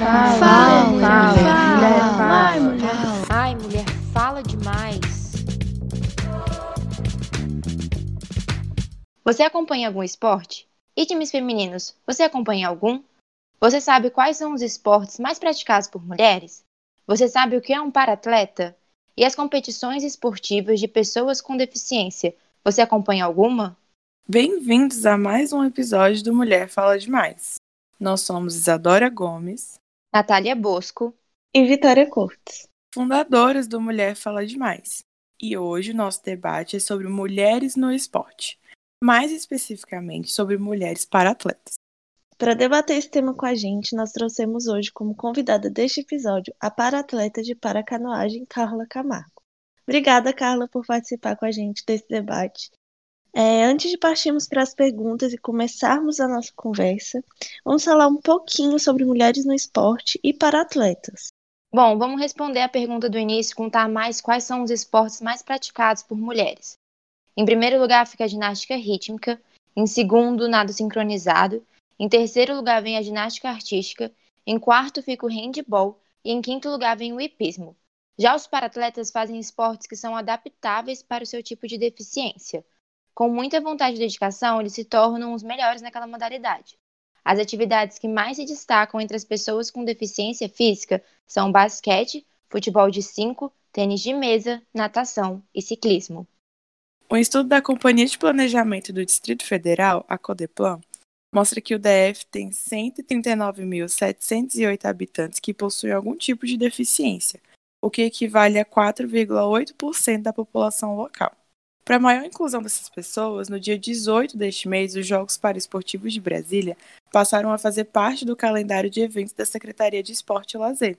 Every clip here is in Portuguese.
Fala, Fala, mulher. fala, Mulher, fala. fala. Ai, mulher. Ai, mulher, fala demais. Você acompanha algum esporte? E times femininos, você acompanha algum? Você sabe quais são os esportes mais praticados por mulheres? Você sabe o que é um paratleta? E as competições esportivas de pessoas com deficiência, você acompanha alguma? Bem-vindos a mais um episódio do Mulher Fala Demais. Nós somos Isadora Gomes, Natália Bosco. E Vitória Cortes. fundadoras do Mulher Fala Demais. E hoje o nosso debate é sobre mulheres no esporte, mais especificamente sobre mulheres para-atletas. Para debater esse tema com a gente, nós trouxemos hoje como convidada deste episódio a para-atleta de paracanoagem Carla Camargo. Obrigada, Carla, por participar com a gente desse debate. É, antes de partirmos para as perguntas e começarmos a nossa conversa, vamos falar um pouquinho sobre mulheres no esporte e para-atletas. Bom, vamos responder a pergunta do início e contar mais quais são os esportes mais praticados por mulheres. Em primeiro lugar fica a ginástica rítmica, em segundo, nado sincronizado, em terceiro lugar vem a ginástica artística, em quarto fica o handball e em quinto lugar vem o hipismo. Já os paratletas fazem esportes que são adaptáveis para o seu tipo de deficiência. Com muita vontade e dedicação, eles se tornam os melhores naquela modalidade. As atividades que mais se destacam entre as pessoas com deficiência física são basquete, futebol de 5, tênis de mesa, natação e ciclismo. Um estudo da Companhia de Planejamento do Distrito Federal, a Codeplan, mostra que o DF tem 139.708 habitantes que possuem algum tipo de deficiência, o que equivale a 4,8% da população local. Para maior inclusão dessas pessoas, no dia 18 deste mês, os Jogos Paraesportivos de Brasília passaram a fazer parte do calendário de eventos da Secretaria de Esporte e Lazer.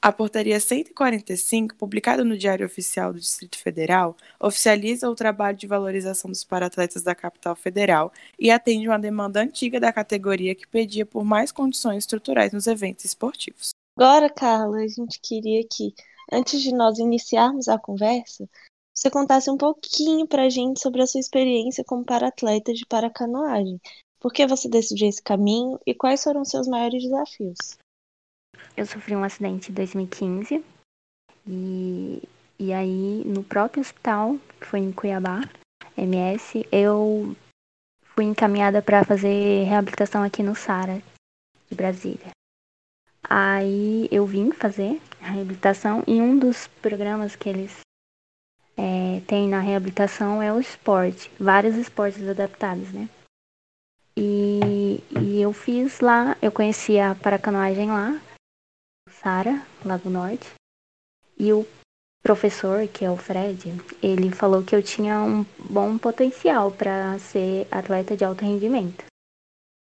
A Portaria 145, publicada no Diário Oficial do Distrito Federal, oficializa o trabalho de valorização dos paratletas da capital federal e atende uma demanda antiga da categoria que pedia por mais condições estruturais nos eventos esportivos. Agora, Carla, a gente queria que, antes de nós iniciarmos a conversa, você contasse um pouquinho pra gente sobre a sua experiência como para-atleta de paracanoagem. Por que você decidiu esse caminho e quais foram os seus maiores desafios? Eu sofri um acidente em 2015 e, e aí no próprio hospital, que foi em Cuiabá, MS, eu fui encaminhada para fazer reabilitação aqui no Sara, de Brasília. Aí eu vim fazer a reabilitação e um dos programas que eles têm na reabilitação é o esporte, vários esportes adaptados, né? E, e eu fiz lá, eu conheci a paracanoagem lá, Sara, lá do Norte. E o professor, que é o Fred, ele falou que eu tinha um bom potencial para ser atleta de alto rendimento.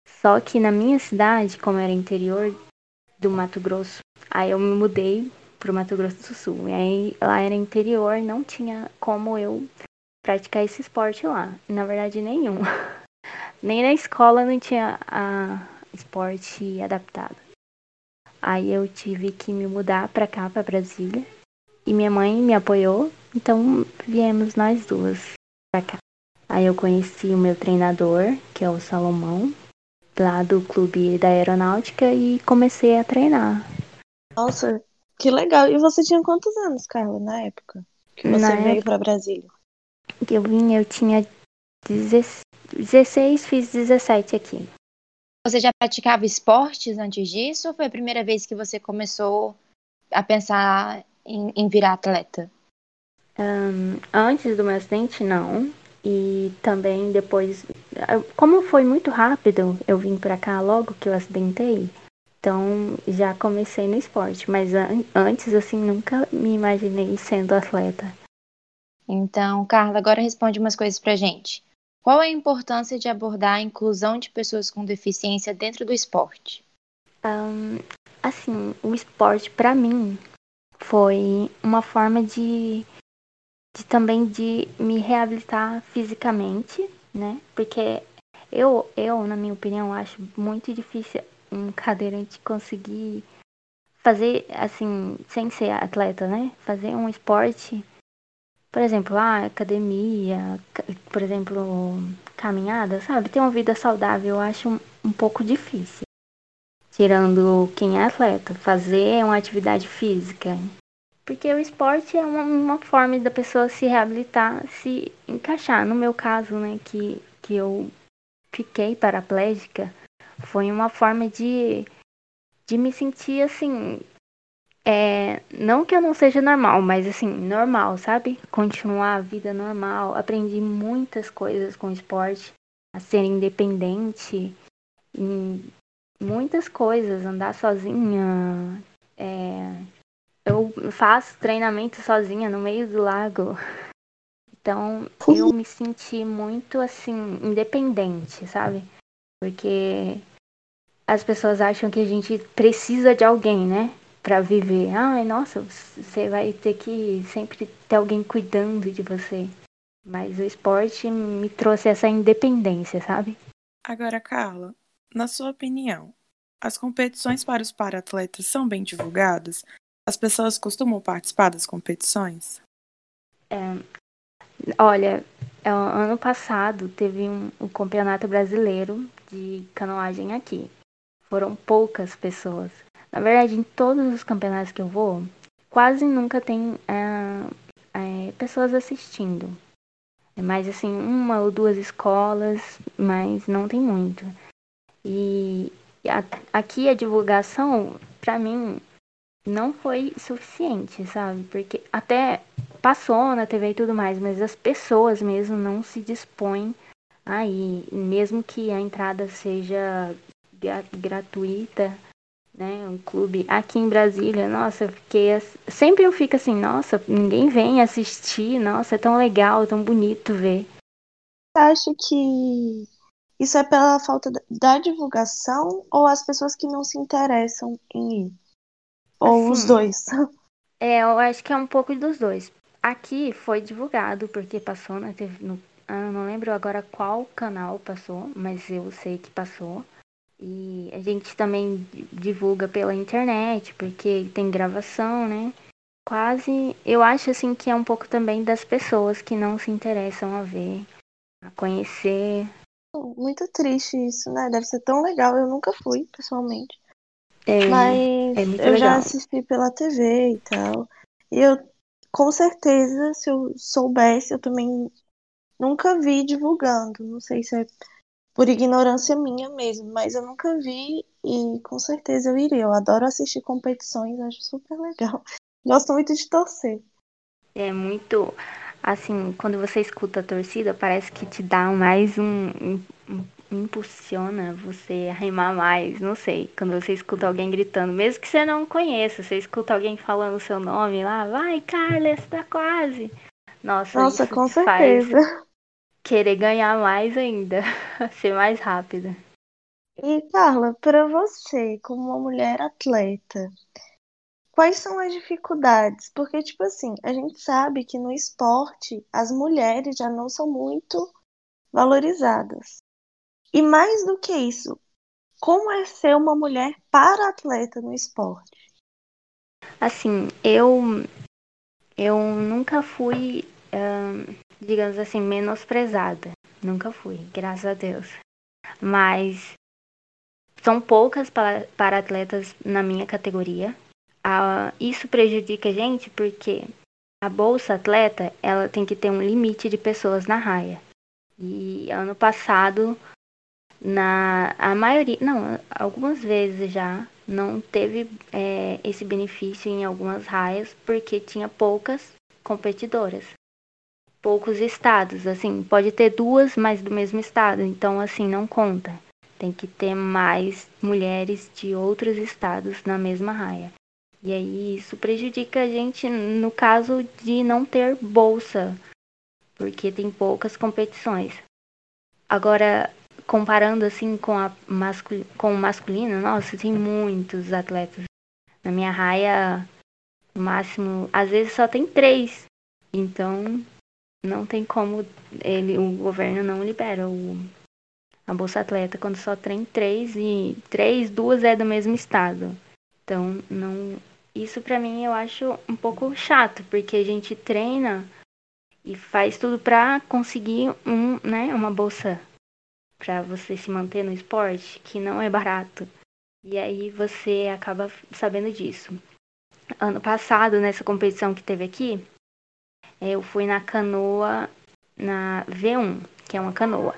Só que na minha cidade, como era interior do Mato Grosso, aí eu me mudei pro Mato Grosso do Sul. E aí lá era interior, não tinha como eu praticar esse esporte lá. Na verdade, nenhum. Nem na escola não tinha a esporte adaptado. Aí eu tive que me mudar para cá, para Brasília. E minha mãe me apoiou, então viemos nós duas para cá. Aí eu conheci o meu treinador, que é o Salomão, lá do clube da aeronáutica e comecei a treinar. Nossa, que legal. E você tinha quantos anos, Carla, na época que você Na veio para Brasília? Eu vim, eu tinha 16, 16 fiz 17 aqui. Você já praticava esportes antes disso ou foi a primeira vez que você começou a pensar em, em virar atleta? Ahn, antes do meu acidente, não. E também depois, como foi muito rápido, eu vim pra cá logo que eu acidentei. Então já comecei no esporte, mas an- antes assim nunca me imaginei sendo atleta. Então, Carla, agora responde umas coisas pra gente. Qual é a importância de abordar a inclusão de pessoas com deficiência dentro do esporte? Ahn, assim, o esporte pra mim foi uma forma de, de também de me reabilitar fisicamente, né? Porque eu, eu, na minha opinião, acho muito difícil um cadeirante conseguir fazer assim, sem ser atleta, né? Fazer um esporte, por exemplo, ah, academia, ca- por exemplo, caminhada, sabe? Ter uma vida saudável, eu acho um, um pouco difícil. tirando quem é atleta, fazer uma atividade física. Porque o esporte é uma, uma forma da pessoa se reabilitar, se encaixar. No meu caso, né, que, que eu fiquei paraplégica, foi uma forma de, de me sentir assim. É, não que eu não seja normal, mas assim, normal, sabe? Continuar a vida normal. Aprendi muitas coisas com o esporte, a ser independente, em muitas coisas, andar sozinha. É, eu faço treinamento sozinha no meio do lago. Então eu me senti muito assim, independente, sabe? Porque as pessoas acham que a gente precisa de alguém, né? Pra viver. Ai, nossa, você vai ter que sempre ter alguém cuidando de você. Mas o esporte me trouxe essa independência, sabe? Agora, Carla, na sua opinião, as competições para os paratletas são bem divulgadas? As pessoas costumam participar das competições? É, olha, é, ano passado teve um, um campeonato brasileiro de canoagem aqui. Foram poucas pessoas. Na verdade, em todos os campeonatos que eu vou, quase nunca tem é, é, pessoas assistindo. É mais assim, uma ou duas escolas, mas não tem muito. E a, aqui a divulgação, para mim, não foi suficiente, sabe? Porque até passou na TV e tudo mais, mas as pessoas mesmo não se dispõem aí, mesmo que a entrada seja gratuita, né? Um clube aqui em Brasília, nossa, eu fiquei sempre eu fico assim, nossa, ninguém vem assistir, nossa, é tão legal, tão bonito ver. Acho que isso é pela falta da divulgação ou as pessoas que não se interessam em ir? Ou assim, os dois? É, eu acho que é um pouco dos dois. Aqui foi divulgado, porque passou na TV. No, ah, não lembro agora qual canal passou, mas eu sei que passou. E a gente também divulga pela internet, porque tem gravação, né? Quase, eu acho assim que é um pouco também das pessoas que não se interessam a ver, a conhecer muito triste isso, né? Deve ser tão legal. Eu nunca fui, pessoalmente. É, Mas é eu legal. já assisti pela TV e tal. E eu, com certeza, se eu soubesse, eu também nunca vi divulgando. Não sei se é por ignorância minha mesmo, mas eu nunca vi e com certeza eu iria. Eu adoro assistir competições, acho super legal. Gosto muito de torcer. É muito assim, quando você escuta a torcida, parece que te dá mais um, um, impulsiona você a rimar mais, não sei. Quando você escuta alguém gritando, mesmo que você não conheça, você escuta alguém falando o seu nome lá, vai, Carlos, tá quase. Nossa, Nossa isso com te certeza. faz querer ganhar mais ainda, ser mais rápida. E Carla, para você, como uma mulher atleta, Quais são as dificuldades? Porque, tipo assim, a gente sabe que no esporte as mulheres já não são muito valorizadas. E mais do que isso, como é ser uma mulher para atleta no esporte? Assim, eu eu nunca fui, digamos assim, menosprezada. Nunca fui, graças a Deus. Mas são poucas para, para atletas na minha categoria a, isso prejudica a gente porque a bolsa atleta ela tem que ter um limite de pessoas na raia. E ano passado, na a maioria, não, algumas vezes já não teve é, esse benefício em algumas raias porque tinha poucas competidoras, poucos estados. Assim, pode ter duas, mas do mesmo estado, então assim não conta. Tem que ter mais mulheres de outros estados na mesma raia. E aí isso prejudica a gente no caso de não ter bolsa, porque tem poucas competições. Agora, comparando assim com, a mascul com o masculino, nossa, tem muitos atletas. Na minha raia, no máximo, às vezes só tem três. Então, não tem como ele, o governo não libera o, a Bolsa Atleta quando só tem três e três, duas é do mesmo estado. Então, não, isso para mim eu acho um pouco chato, porque a gente treina e faz tudo para conseguir um, né, uma bolsa para você se manter no esporte, que não é barato. E aí você acaba sabendo disso. Ano passado, nessa competição que teve aqui, eu fui na canoa, na V1, que é uma canoa.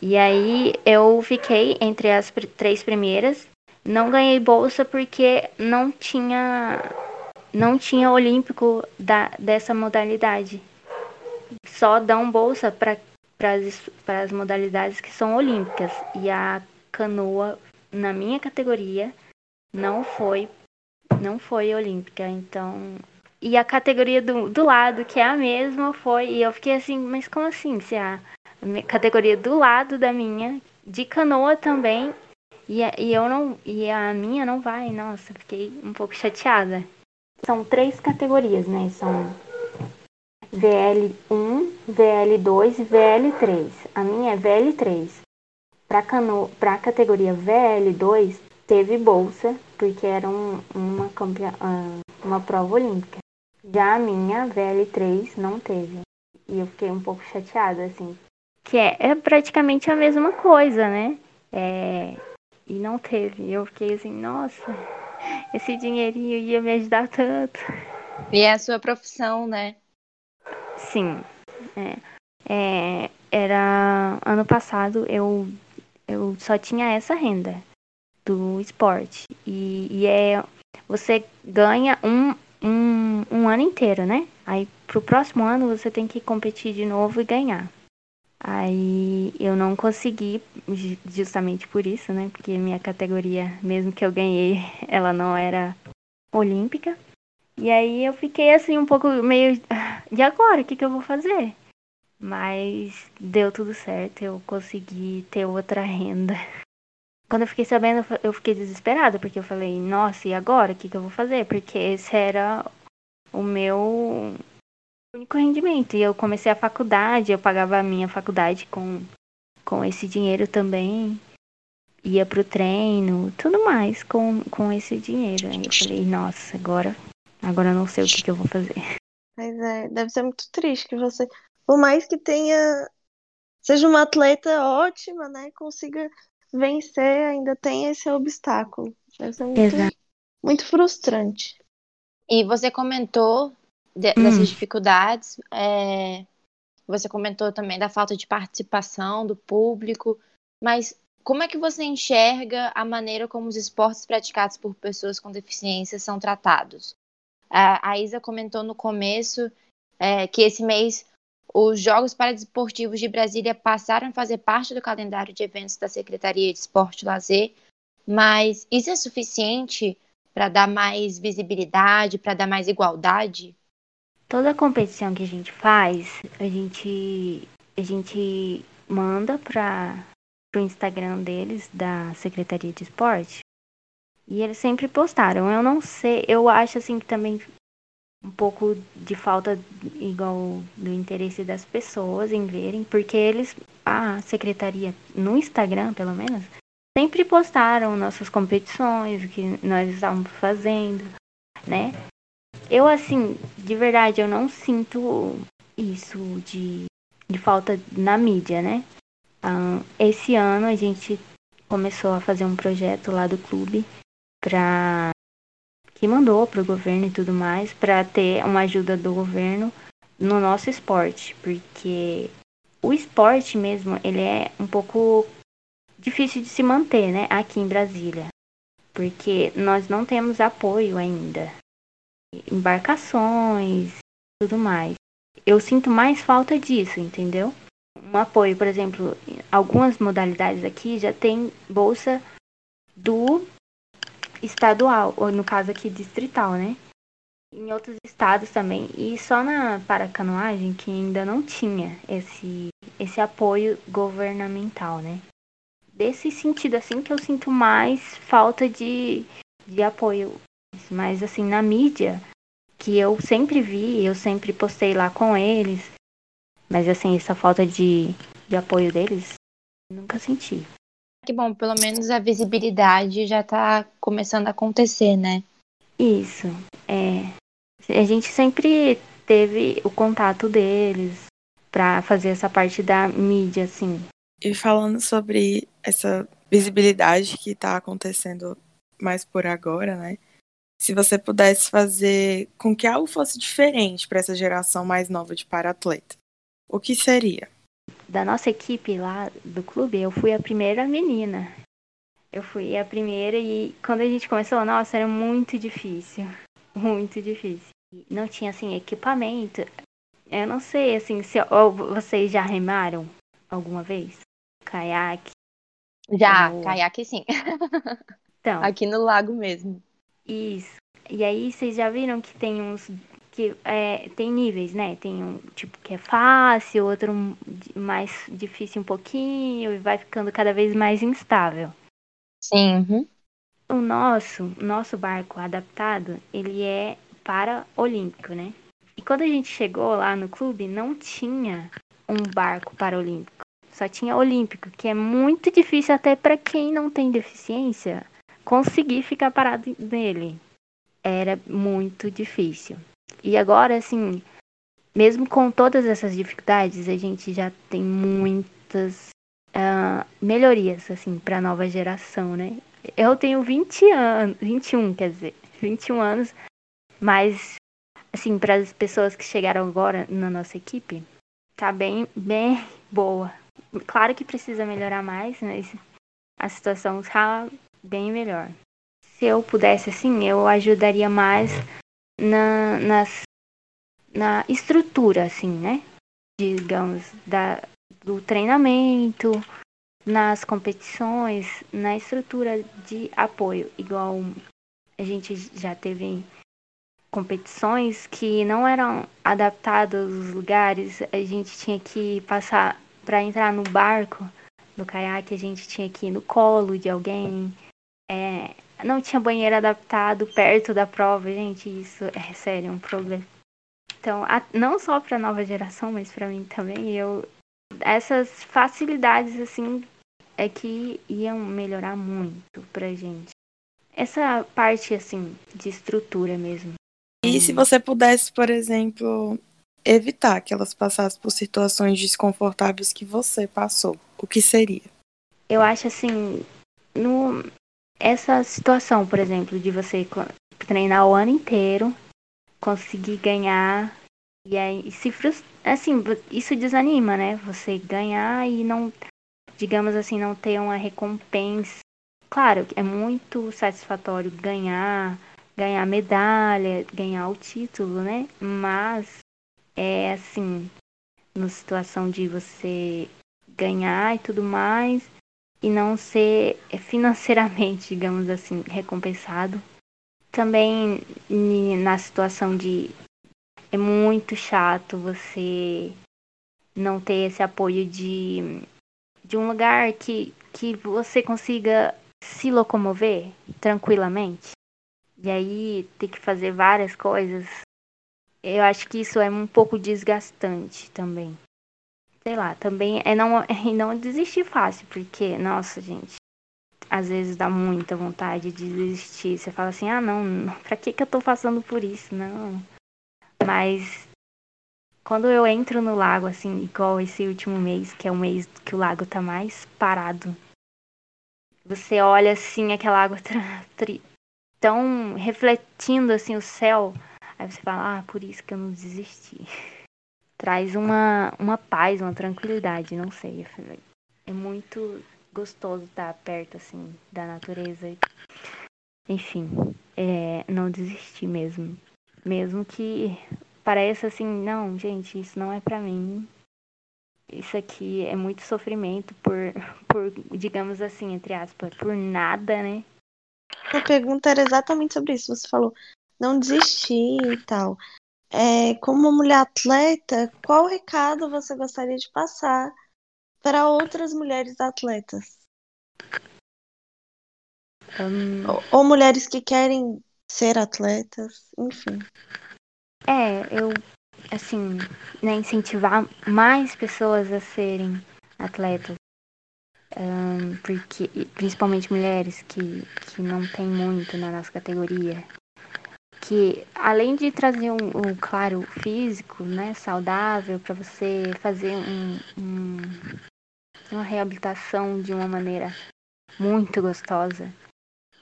E aí eu fiquei entre as pr três primeiras. Não ganhei bolsa porque não tinha não tinha olímpico da, dessa modalidade. Só dão bolsa para as modalidades que são olímpicas. E a canoa, na minha categoria, não foi não foi olímpica. Então. E a categoria do, do lado, que é a mesma, foi. E eu fiquei assim, mas como assim? Se a, categoria do lado da minha, de canoa também, e, e eu não. E a minha não vai, nossa, fiquei um pouco chateada. São três categorias, né? São VL1, VL2 e VL3. A minha é VL3. Para cano... a categoria VL2, teve bolsa, porque era um, uma, ah, uma prova olímpica. Já a minha VL3 não teve. E eu fiquei um pouco chateada, assim. Que é, é praticamente a mesma coisa, né? É, e não teve. Eu fiquei assim, nossa, esse dinheirinho ia me ajudar tanto. E é a sua profissão, né? Sim. É, é, era ano passado eu, eu só tinha essa renda do esporte. E, e é você ganha um, um, um ano inteiro, né? Aí pro próximo ano você tem que competir de novo e ganhar. Aí eu não consegui, justamente por isso, né? Porque minha categoria, mesmo que eu ganhei, ela não era olímpica. E aí eu fiquei assim um pouco meio. E agora? O que, que eu vou fazer? Mas deu tudo certo, eu consegui ter outra renda. Quando eu fiquei sabendo, eu fiquei desesperada, porque eu falei, nossa, e agora? O que, que eu vou fazer? Porque esse era o meu único rendimento. E eu comecei a faculdade, eu pagava a minha faculdade com, com esse dinheiro também. Ia pro treino, tudo mais com, com esse dinheiro. Aí eu falei, nossa, agora, agora eu não sei o que, que eu vou fazer. Mas é, deve ser muito triste que você, por mais que tenha, seja uma atleta ótima, né, consiga vencer, ainda tem esse obstáculo. Deve ser muito, muito frustrante. E você comentou de, hum. dessas dificuldades. É, você comentou também da falta de participação do público, mas como é que você enxerga a maneira como os esportes praticados por pessoas com deficiência são tratados? A, a Isa comentou no começo é, que esse mês os Jogos Paradesportivos de Brasília passaram a fazer parte do calendário de eventos da Secretaria de Esporte e Lazer, mas isso é suficiente para dar mais visibilidade, para dar mais igualdade? Toda competição que a gente faz, a gente, a gente manda para o Instagram deles, da Secretaria de Esporte, e eles sempre postaram. Eu não sei, eu acho assim que também um pouco de falta igual do interesse das pessoas em verem, porque eles, a secretaria no Instagram, pelo menos, sempre postaram nossas competições, o que nós estávamos fazendo, né? Eu, assim, de verdade, eu não sinto isso de, de falta na mídia, né? Um, esse ano a gente começou a fazer um projeto lá do clube para que mandou para o governo e tudo mais para ter uma ajuda do governo no nosso esporte, porque o esporte mesmo ele é um pouco difícil de se manter, né, aqui em Brasília, porque nós não temos apoio ainda embarcações, tudo mais. Eu sinto mais falta disso, entendeu? Um apoio, por exemplo, algumas modalidades aqui já tem bolsa do estadual, ou no caso aqui distrital, né? Em outros estados também. E só na paracanoagem que ainda não tinha esse, esse apoio governamental, né? Desse sentido, assim, que eu sinto mais falta de, de apoio mas assim, na mídia, que eu sempre vi, eu sempre postei lá com eles. Mas assim, essa falta de, de apoio deles, nunca senti. Que bom, pelo menos a visibilidade já tá começando a acontecer, né? Isso. É. A gente sempre teve o contato deles para fazer essa parte da mídia, assim. E falando sobre essa visibilidade que está acontecendo mais por agora, né? Se você pudesse fazer com que algo fosse diferente para essa geração mais nova de para-atleta, o que seria? Da nossa equipe lá do clube, eu fui a primeira menina. Eu fui a primeira e quando a gente começou, nossa, era muito difícil. Muito difícil. Não tinha, assim, equipamento. Eu não sei, assim, se ou vocês já remaram alguma vez? Caiaque? Já, Boa. caiaque sim. Então, Aqui no lago mesmo. Isso. E aí vocês já viram que tem uns que é, tem níveis, né? Tem um tipo que é fácil, outro mais difícil um pouquinho e vai ficando cada vez mais instável. Sim. uhum. O nosso, nosso barco adaptado, ele é para olímpico, né? E quando a gente chegou lá no clube, não tinha um barco para olímpico. Só tinha olímpico, que é muito difícil até para quem não tem deficiência conseguir ficar parado nele. Era muito difícil. E agora, assim, mesmo com todas essas dificuldades, a gente já tem muitas ah, melhorias, assim, para a nova geração, né? Eu tenho 20 anos, 21, quer dizer, 21 anos, mas, assim, para as pessoas que chegaram agora na nossa equipe, tá bem, bem boa. Claro que precisa melhorar mais, mas a situação tá bem melhor. Se eu pudesse, assim, eu ajudaria mais na, nas, na estrutura, assim, né? Digamos, da, do treinamento, nas competições, na estrutura de apoio. Igual a gente já teve competições que não eram adaptadas os lugares, a gente tinha que passar para entrar no barco, no caiaque, a gente tinha que ir no colo de alguém. É, não tinha banheiro adaptado perto da prova, gente, isso é sério, um problema. Então, a- não só para a nova geração, mas para mim também, eu essas facilidades assim é que iam melhorar muito pra gente. Essa parte assim de estrutura mesmo. E se você pudesse, por exemplo, evitar que elas passassem por situações desconfortáveis que você passou, o que seria? Eu acho assim, no essa situação, por exemplo, de você treinar o ano inteiro, conseguir ganhar e aí se frustrar, assim, isso desanima, né? Você ganhar e não, digamos assim, não ter uma recompensa. Claro, é muito satisfatório ganhar, ganhar medalha, ganhar o título, né? Mas é assim, na situação de você ganhar e tudo mais e não ser financeiramente, digamos assim, recompensado. Também na situação de é muito chato você não ter esse apoio de, de um lugar que, que você consiga se locomover tranquilamente. E aí ter que fazer várias coisas. Eu acho que isso é um pouco desgastante também. Sei lá, também é não, é não desistir fácil, porque, nossa, gente, às vezes dá muita vontade de desistir. Você fala assim, ah não, pra que, que eu tô passando por isso? Não. Mas quando eu entro no lago, assim, igual esse último mês, que é o mês que o lago tá mais parado, você olha assim aquela água tão refletindo assim o céu, aí você fala, ah, por isso que eu não desisti. Traz uma, uma paz, uma tranquilidade, não sei. É muito gostoso estar perto assim da natureza. Enfim, é, não desistir mesmo. Mesmo que pareça assim, não, gente, isso não é pra mim. Isso aqui é muito sofrimento por, por, digamos assim, entre aspas, por nada, né? A pergunta era exatamente sobre isso. Você falou não desistir e tal. É, como uma mulher atleta, qual recado você gostaria de passar para outras mulheres atletas? Hum, Ou, ou mulheres que querem ser atletas, enfim. é, eu, assim, né, incentivar mais pessoas a serem atletas. Hum, porque, principalmente mulheres que, que não tem muito na nossa categoria. Que além de trazer um, um claro físico, né, saudável, para você fazer um, um uma reabilitação de uma maneira muito gostosa,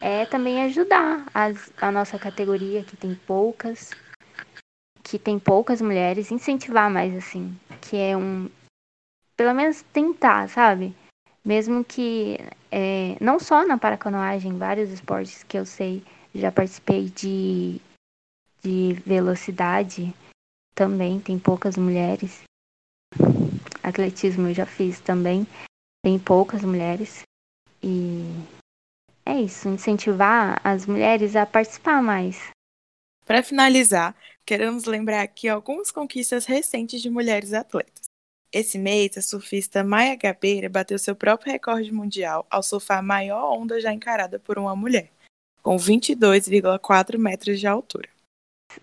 é também ajudar as, a nossa categoria, que tem poucas, que tem poucas mulheres, incentivar mais assim, que é um. Pelo menos tentar, sabe? Mesmo que é, não só na paracanoagem, vários esportes que eu sei, já participei de, de velocidade também, tem poucas mulheres. Atletismo eu já fiz também, tem poucas mulheres. E é isso, incentivar as mulheres a participar mais. Para finalizar, queremos lembrar aqui algumas conquistas recentes de mulheres atletas. Esse mês, a surfista Maia Gabeira bateu seu próprio recorde mundial ao surfar a maior onda já encarada por uma mulher, com 22,4 metros de altura.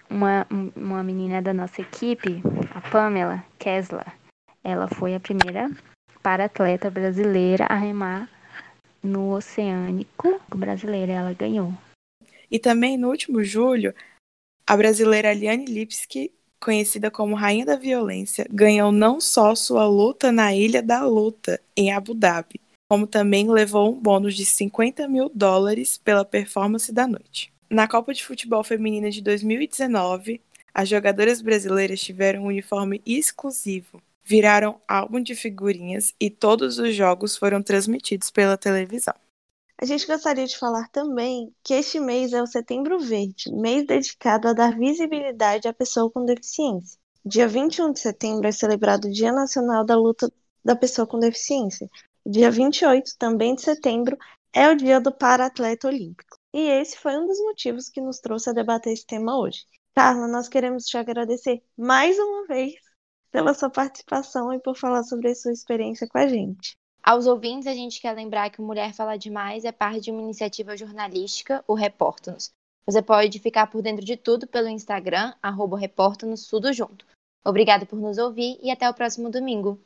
Uma, uma menina da nossa equipe, a Pamela Kessler, ela foi a primeira para-atleta brasileira a remar no Oceânico brasileiro. Ela ganhou. E também no último julho, a brasileira Liane Lipski conhecida como Rainha da Violência, ganhou não só sua luta na Ilha da Luta, em Abu Dhabi, como também levou um bônus de 50 mil dólares pela performance da noite. Na Copa de Futebol Feminina de 2019, as jogadoras brasileiras tiveram um uniforme exclusivo, viraram álbum de figurinhas e todos os jogos foram transmitidos pela televisão. A gente gostaria de falar também que este mês é o Setembro Verde, mês dedicado a dar visibilidade à pessoa com deficiência. Dia 21 de setembro é celebrado o Dia Nacional da Luta da Pessoa com Deficiência. Dia 28, também de setembro, é o Dia do Para-Atleta Olímpico. E esse foi um dos motivos que nos trouxe a debater esse tema hoje. Carla, nós queremos te agradecer mais uma vez pela sua participação e por falar sobre a sua experiência com a gente. Aos ouvintes, a gente quer lembrar que o Mulher Fala Demais é parte de uma iniciativa jornalística, o Repórtanos. Você pode ficar por dentro de tudo pelo Instagram, arroba Repórtanos, tudo junto. Obrigada por nos ouvir e até o próximo domingo.